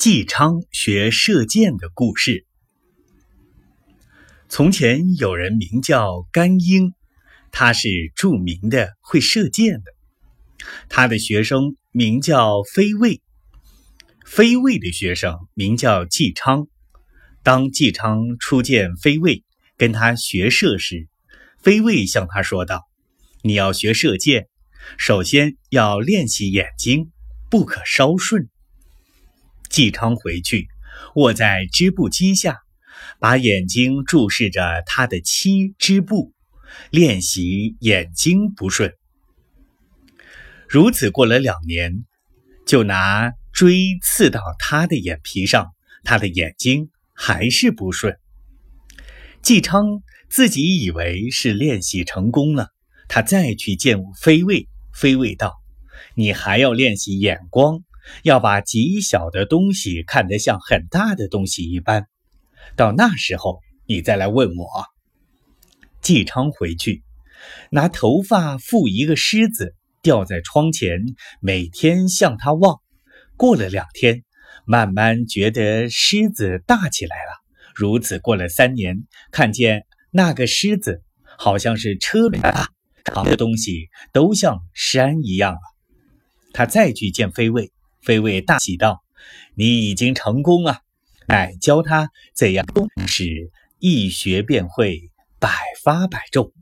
纪昌学射箭的故事。从前有人名叫甘英，他是著名的会射箭的。他的学生名叫飞卫，飞卫的学生名叫纪昌。当纪昌初见飞卫，跟他学射时，飞卫向他说道：“你要学射箭，首先要练习眼睛，不可稍顺。”纪昌回去，卧在织布机下，把眼睛注视着他的妻织布，练习眼睛不顺。如此过了两年，就拿锥刺到他的眼皮上，他的眼睛还是不顺。纪昌自己以为是练习成功了，他再去见飞卫，飞卫道：“你还要练习眼光。”要把极小的东西看得像很大的东西一般，到那时候你再来问我。纪昌回去，拿头发缚一个狮子，吊在窗前，每天向他望。过了两天，慢慢觉得狮子大起来了。如此过了三年，看见那个狮子好像是车轮大，扛的东西都像山一样了。他再去见飞卫。飞卫大喜道：“你已经成功了，乃教他怎样是一学便会，百发百中。”